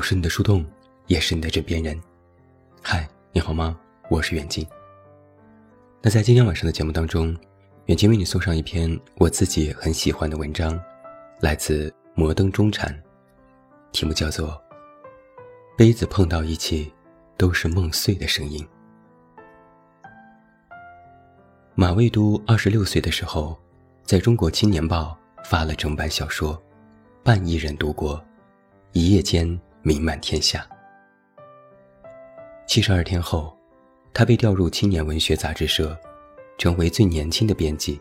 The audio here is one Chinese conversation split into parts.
我是你的树洞，也是你的枕边人。嗨，你好吗？我是远近。那在今天晚上的节目当中，远近为你送上一篇我自己很喜欢的文章，来自摩登中产，题目叫做《杯子碰到一起，都是梦碎的声音》。马未都二十六岁的时候，在中国青年报发了整版小说，半亿人读过，一夜间名满天下。七十二天后，他被调入青年文学杂志社，成为最年轻的编辑。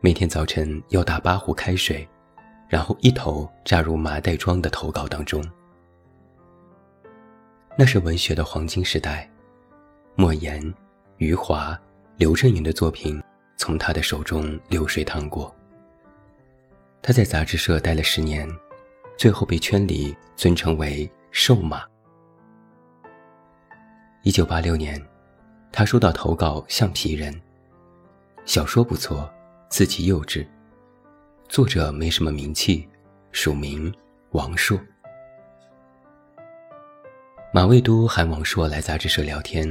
每天早晨要打八壶开水，然后一头扎入麻袋装的投稿当中。那是文学的黄金时代，莫言、余华。刘震云的作品从他的手中流水淌过。他在杂志社待了十年，最后被圈里尊称为“瘦马”。一九八六年，他收到投稿《橡皮人》，小说不错，字迹幼稚，作者没什么名气，署名王朔。马未都喊王朔来杂志社聊天。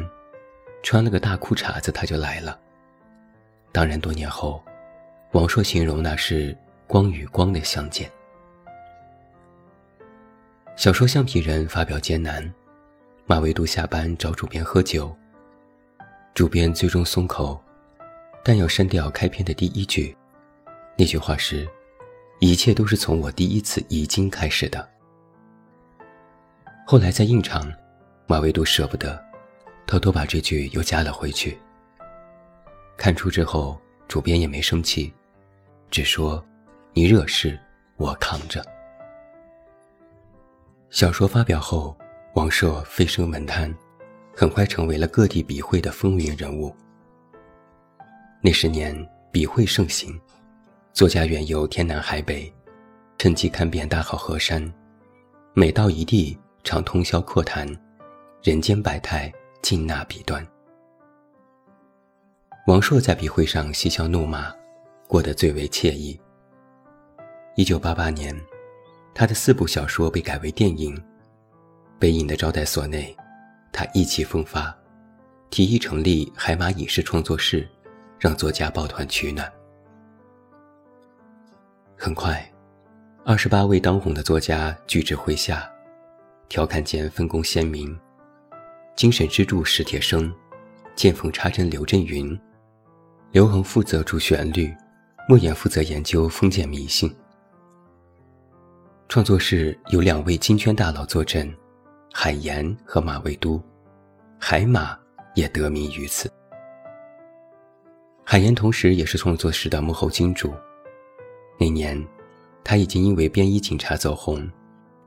穿了个大裤衩子，他就来了。当然，多年后，王朔形容那是光与光的相见。小说《橡皮人》发表艰难，马未都下班找主编喝酒。主编最终松口，但要删掉开篇的第一句，那句话是：“一切都是从我第一次遗精开始的。”后来在印场，马未都舍不得。偷偷把这句又加了回去。看出之后，主编也没生气，只说：“你惹事，我扛着。”小说发表后，王朔飞升文坛，很快成为了各地笔会的风云人物。那十年笔会盛行，作家远游天南海北，趁机看遍大好河山，每到一地，常通宵阔谈，人间百态。尽纳笔端。王朔在笔会上嬉笑怒骂，过得最为惬意。一九八八年，他的四部小说被改为电影。北影的招待所内，他意气风发，提议成立海马影视创作室，让作家抱团取暖。很快，二十八位当红的作家聚至麾下，调侃间分工鲜明。精神支柱史铁生，见缝插针刘震云，刘恒负责主旋律，莫言负责研究封建迷信。创作室有两位金圈大佬坐镇，海岩和马未都，海马也得名于此。海岩同时也是创作室的幕后金主，那年他已经因为便衣警察走红，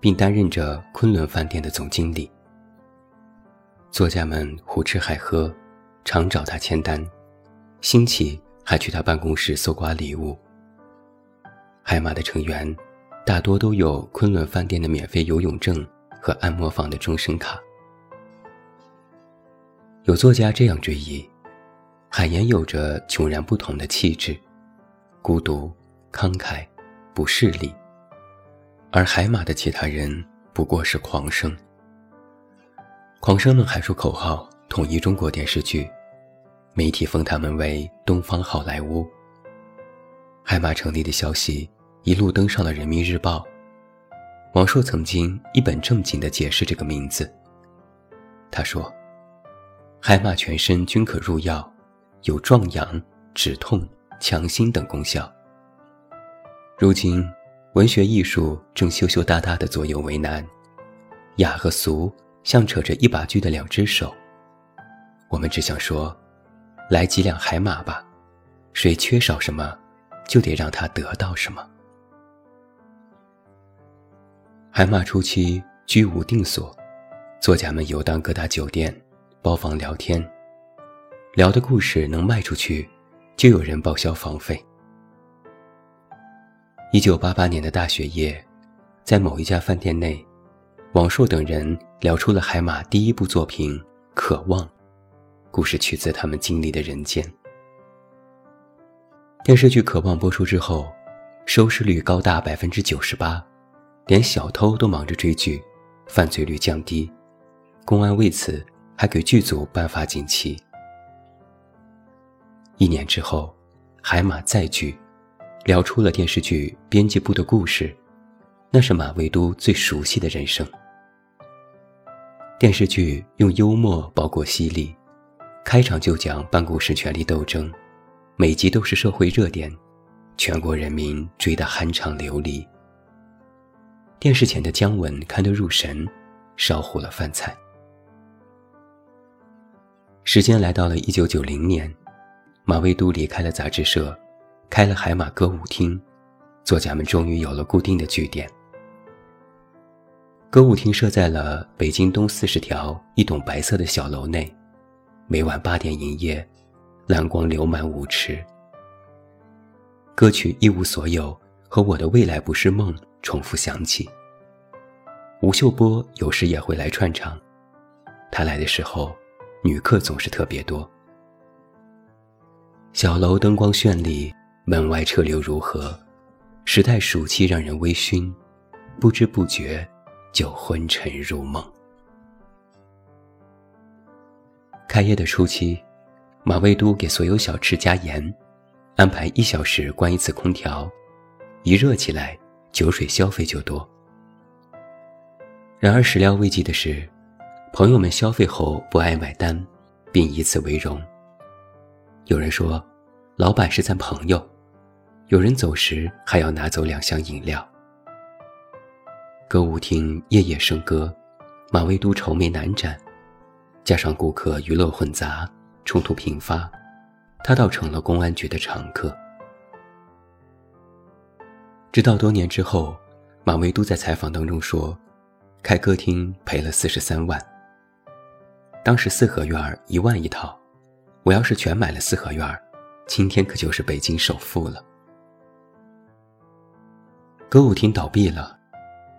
并担任着昆仑饭店的总经理。作家们胡吃海喝，常找他签单，兴起还去他办公室搜刮礼物。海马的成员大多都有昆仑饭店的免费游泳证和按摩房的终身卡。有作家这样追忆：海岩有着迥然不同的气质，孤独、慷慨、不势利；而海马的其他人不过是狂生。狂生们喊出口号，统一中国电视剧，媒体封他们为“东方好莱坞”。海马成立的消息一路登上了《人民日报》。王朔曾经一本正经地解释这个名字。他说：“海马全身均可入药，有壮阳、止痛、强心等功效。如今，文学艺术正羞羞答答地左右为难，雅和俗。”像扯着一把锯的两只手，我们只想说，来几辆海马吧，谁缺少什么，就得让他得到什么。海马初期居无定所，作家们游荡各大酒店、包房聊天，聊的故事能卖出去，就有人报销房费。一九八八年的大雪夜，在某一家饭店内。王朔等人聊出了海马第一部作品《渴望》，故事取自他们经历的人间。电视剧《渴望》播出之后，收视率高达百分之九十八，连小偷都忙着追剧，犯罪率降低，公安为此还给剧组颁发锦旗。一年之后，海马再聚，聊出了电视剧编辑部的故事，那是马未都最熟悉的人生。电视剧用幽默包裹犀利，开场就讲办公室权力斗争，每集都是社会热点，全国人民追得酣畅淋漓。电视前的姜文看得入神，烧糊了饭菜。时间来到了一九九零年，马未都离开了杂志社，开了海马歌舞厅，作家们终于有了固定的据点。歌舞厅设在了北京东四十条一栋白色的小楼内，每晚八点营业，蓝光流满舞池。歌曲《一无所有》和《我的未来不是梦》重复响起。吴秀波有时也会来串场，他来的时候，女客总是特别多。小楼灯光绚丽，门外车流如河，时代暑气让人微醺，不知不觉。就昏沉入梦。开业的初期，马未都给所有小吃加盐，安排一小时关一次空调，一热起来，酒水消费就多。然而始料未及的是，朋友们消费后不爱买单，并以此为荣。有人说，老板是咱朋友；有人走时还要拿走两箱饮料。歌舞厅夜夜笙歌，马未都愁眉难展，加上顾客娱乐混杂，冲突频发，他倒成了公安局的常客。直到多年之后，马未都在采访当中说，开歌厅赔了四十三万。当时四合院一万一套，我要是全买了四合院，今天可就是北京首富了。歌舞厅倒闭了。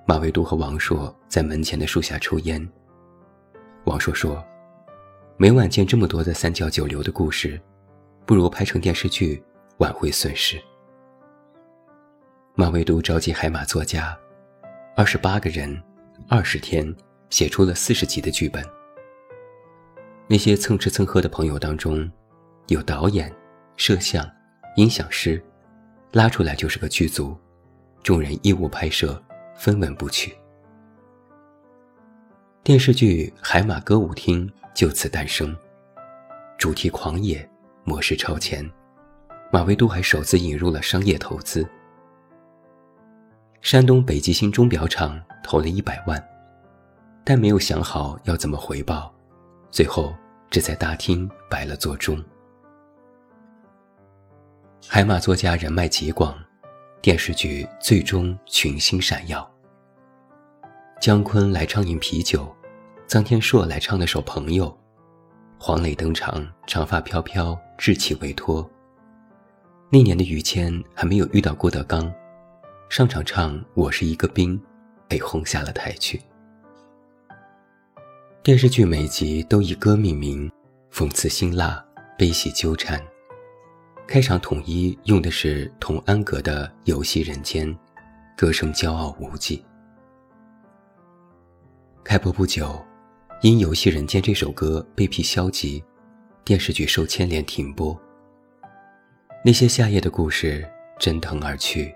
马未都和王朔在门前的树下抽烟。王朔说：“每晚见这么多的三教九流的故事，不如拍成电视剧挽回损失。”马未都召集海马作家，二十八个人，二十天写出了四十集的剧本。那些蹭吃蹭喝的朋友当中，有导演、摄像、音响师，拉出来就是个剧组，众人义务拍摄。分文不取，电视剧《海马歌舞厅》就此诞生。主题狂野，模式超前，马未都还首次引入了商业投资。山东北极星钟表厂投了一百万，但没有想好要怎么回报，最后只在大厅摆了座钟。海马作家人脉极广。电视剧最终群星闪耀。姜昆来畅饮啤酒，臧天朔来唱了首《朋友》，黄磊登场，长发飘飘，稚气未脱。那年的于谦还没有遇到郭德纲，上场唱《我是一个兵》，被轰下了台去。电视剧每集都以歌命名，讽刺辛辣，悲喜纠缠。开场统一用的是童安格的《游戏人间》，歌声骄傲无忌。开播不久，因《游戏人间》这首歌被批消极，电视剧受牵连停播。那些夏夜的故事蒸腾而去，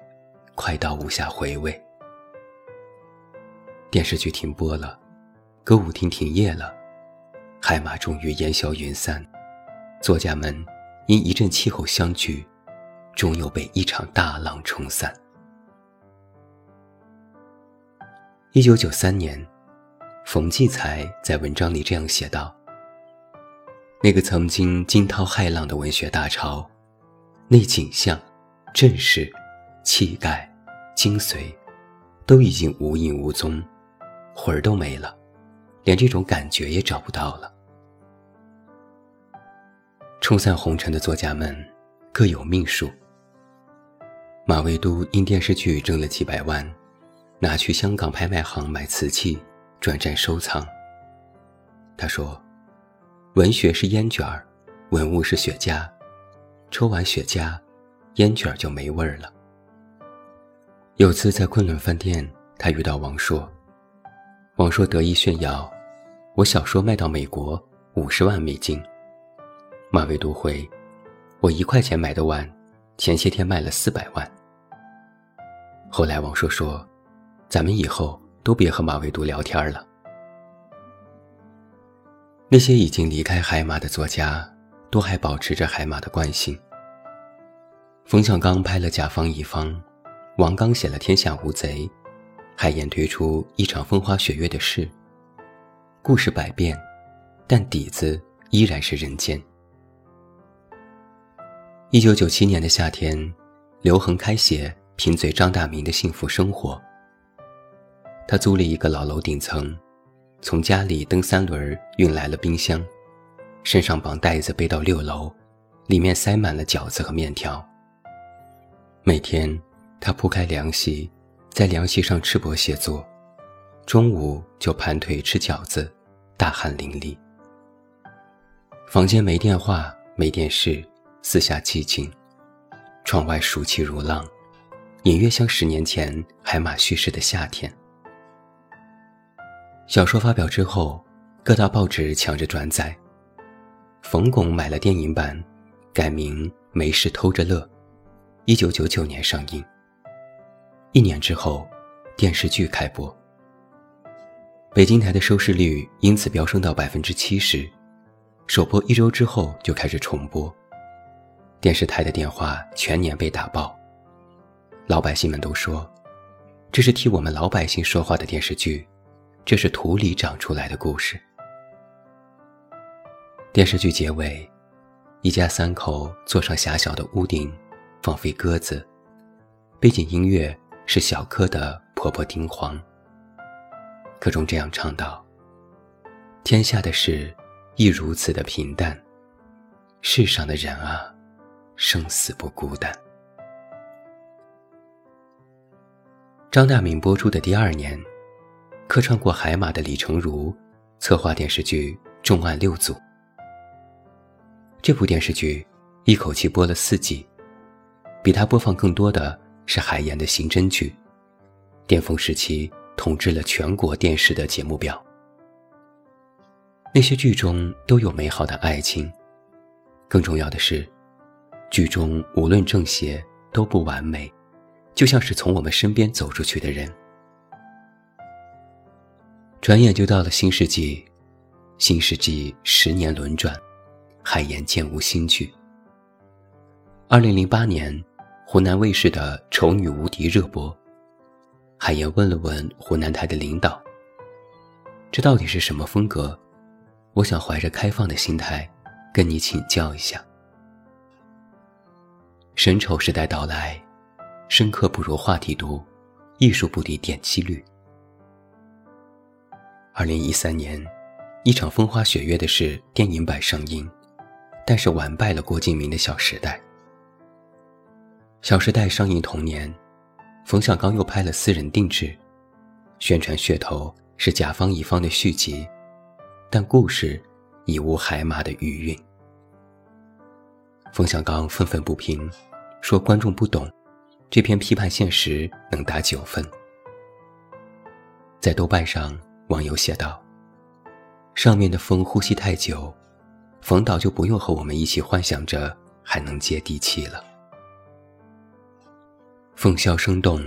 快到无暇回味。电视剧停播了，歌舞厅停业了，海马终于烟消云散，作家们。因一阵气候相聚，终又被一场大浪冲散。一九九三年，冯骥才在文章里这样写道：“那个曾经惊涛骇浪的文学大潮，那景象、阵势、气概、精髓，都已经无影无踪，魂儿都没了，连这种感觉也找不到了。”冲散红尘的作家们各有命数。马未都因电视剧挣了几百万，拿去香港拍卖行买瓷器，转战收藏。他说：“文学是烟卷儿，文物是雪茄，抽完雪茄，烟卷儿就没味儿了。”有次在昆仑饭店，他遇到王朔。王朔得意炫耀，我小说卖到美国五十万美金。马未都回，我一块钱买的碗，前些天卖了四百万。后来王朔说，咱们以后都别和马未都聊天了。那些已经离开海马的作家，都还保持着海马的惯性。冯小刚拍了《甲方乙方》，王刚写了《天下无贼》，海燕推出一场风花雪月的事。故事百变，但底子依然是人间。一九九七年的夏天，刘恒开写贫嘴张大民的幸福生活。他租了一个老楼顶层。从家里蹬三轮运来了冰箱，身上绑袋子背到六楼，里面塞满了饺子和面条。每天，他铺开凉席，在凉席上赤膊写作，中午就盘腿吃饺子，大汗淋漓。房间没电话，没电视，四下寂静，窗外暑气如浪，隐约像十年前海马叙事的夏天。小说发表之后，各大报纸抢着转载。冯巩买了电影版，改名《没事偷着乐》，一九九九年上映。一年之后，电视剧开播。北京台的收视率因此飙升到百分之七十，首播一周之后就开始重播。电视台的电话全年被打爆，老百姓们都说，这是替我们老百姓说话的电视剧。这是土里长出来的故事。电视剧结尾，一家三口坐上狭小的屋顶，放飞鸽子，背景音乐是小柯的《婆婆丁黄》。歌中这样唱道：“天下的事亦如此的平淡，世上的人啊，生死不孤单。”张大敏播出的第二年。客串过《海马》的李成儒，策划电视剧《重案六组》。这部电视剧一口气播了四季，比他播放更多的是海岩的刑侦剧，巅峰时期统治了全国电视的节目表。那些剧中都有美好的爱情，更重要的是，剧中无论正邪都不完美，就像是从我们身边走出去的人。转眼就到了新世纪，新世纪十年轮转，海岩渐无新剧。二零零八年，湖南卫视的《丑女无敌》热播，海燕问了问湖南台的领导：“这到底是什么风格？我想怀着开放的心态，跟你请教一下。”神丑时代到来，深刻不如话题多，艺术不敌点击率。二零一三年，一场风花雪月的事电影版上映，但是完败了郭敬明的《小时代》。《小时代》上映同年，冯小刚又拍了私人定制，宣传噱头是甲方乙方的续集，但故事已无海马的余韵。冯小刚愤愤不平，说观众不懂，这篇批判现实能打九分。在豆瓣上。网友写道：“上面的风呼吸太久，冯导就不用和我们一起幻想着还能接地气了。凤箫声动，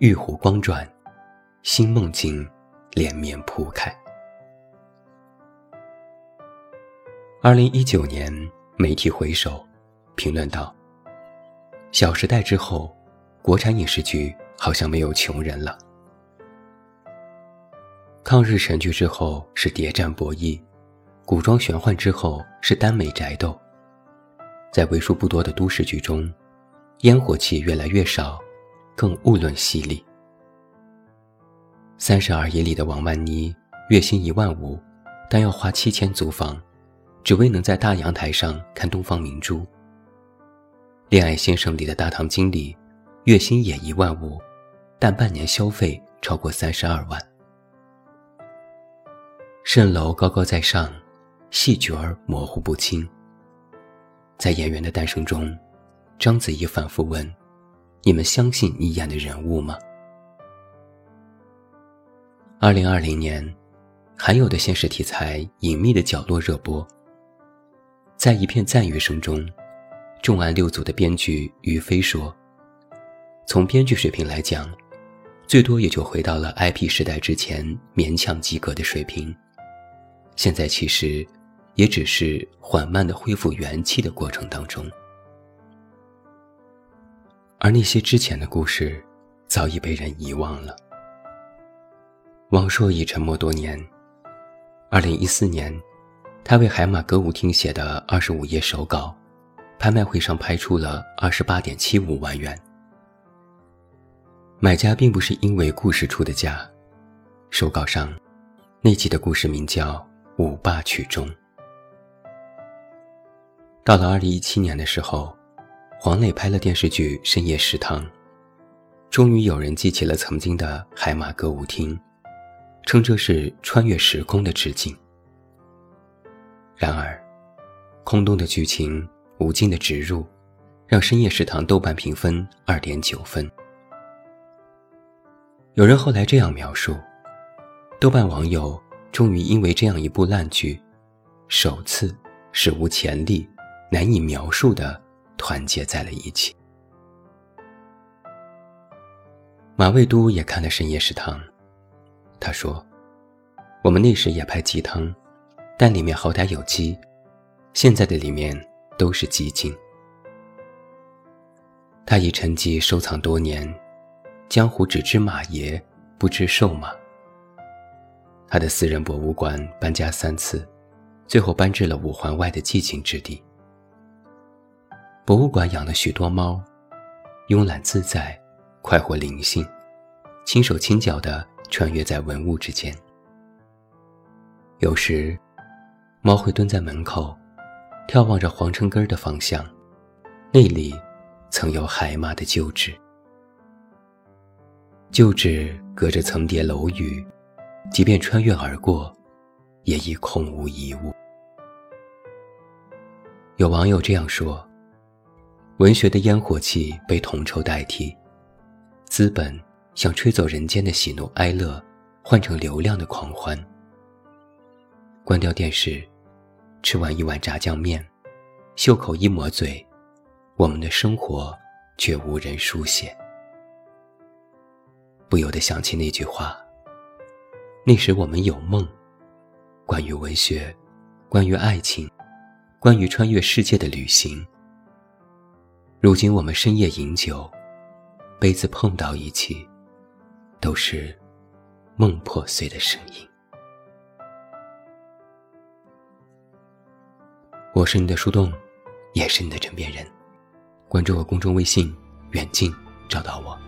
玉壶光转，新梦境连绵铺开。”二零一九年，媒体回首，评论道：“小时代之后，国产影视剧好像没有穷人了。”抗日神剧之后是谍战博弈，古装玄幻之后是耽美宅斗，在为数不多的都市剧中，烟火气越来越少，更物论犀利。三十而已里的王曼妮，月薪一万五，但要花七千租房，只为能在大阳台上看东方明珠。恋爱先生里的大堂经理，月薪也一万五，但半年消费超过三十二万。蜃楼高高在上，戏角儿模糊不清。在演员的诞生中，章子怡反复问：“你们相信你演的人物吗？”二零二零年，还有的现实题材《隐秘的角落》热播。在一片赞誉声中，重案六组的编剧于飞说：“从编剧水平来讲，最多也就回到了 IP 时代之前勉强及格的水平。现在其实，也只是缓慢的恢复元气的过程当中。而那些之前的故事，早已被人遗忘了。王朔已沉默多年。二零一四年。”他为海马歌舞厅写的二十五页手稿，拍卖会上拍出了二十八点七五万元。买家并不是因为故事出的价，手稿上那集的故事名叫《五霸曲终》。到了二零一七年的时候，黄磊拍了电视剧《深夜食堂》，终于有人记起了曾经的海马歌舞厅，称这是穿越时空的致敬。然而，空洞的剧情、无尽的植入，让深夜食堂豆瓣评分二点九分。有人后来这样描述：豆瓣网友终于因为这样一部烂剧，首次史无前例、难以描述的团结在了一起。马未都也看了深夜食堂，他说：“我们那时也拍鸡汤。”但里面好歹有鸡，现在的里面都是鸡精。他已沉寂收藏多年，江湖只知马爷，不知瘦马。他的私人博物馆搬家三次，最后搬至了五环外的寂静之地。博物馆养了许多猫，慵懒自在，快活灵性，轻手轻脚地穿越在文物之间。有时。猫会蹲在门口，眺望着皇城根儿的方向，那里曾有海马的旧址。旧址隔着层叠楼宇，即便穿越而过，也已空无一物。有网友这样说：“文学的烟火气被铜臭代替，资本想吹走人间的喜怒哀乐，换成流量的狂欢。”关掉电视。吃完一碗炸酱面，袖口一抹嘴，我们的生活却无人书写。不由得想起那句话：那时我们有梦，关于文学，关于爱情，关于穿越世界的旅行。如今我们深夜饮酒，杯子碰到一起，都是梦破碎的声音。我是你的树洞，也是你的枕边人。关注我公众微信“远近”，找到我。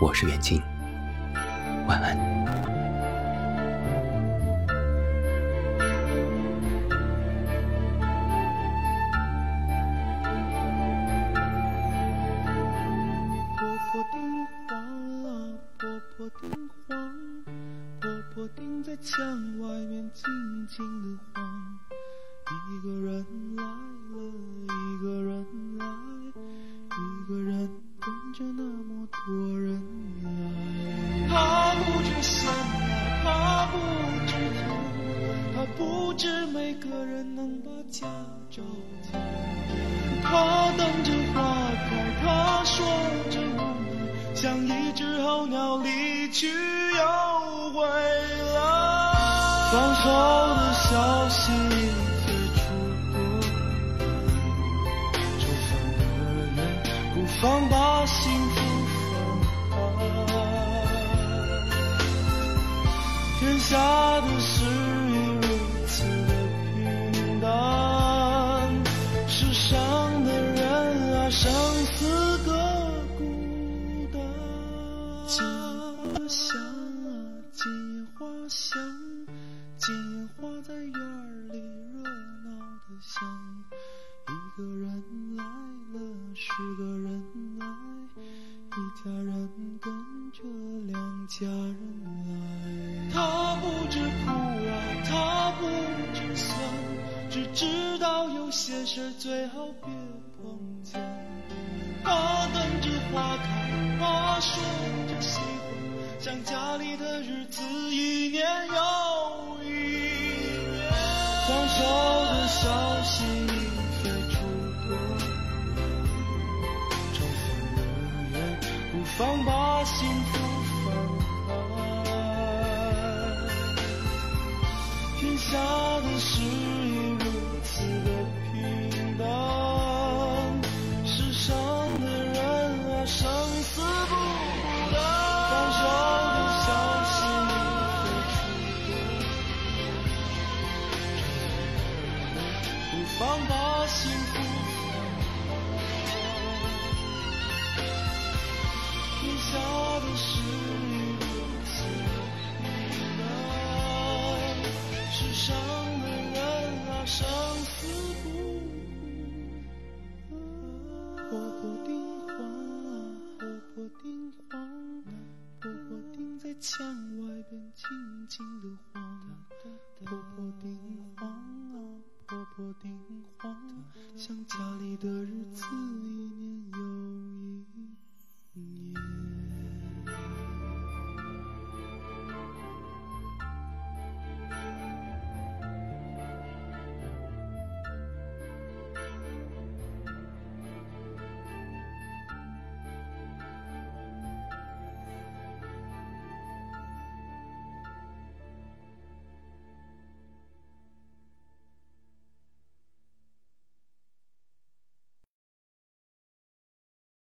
我是远近，晚安。像一只候鸟离去又回来。放手的消息。放把幸福放开，天下来了，十个人来，一。家人跟着两家人你是窗外边静静的黄，婆婆丁黄啊，婆婆丁黄，像家里的日子，一年又一年。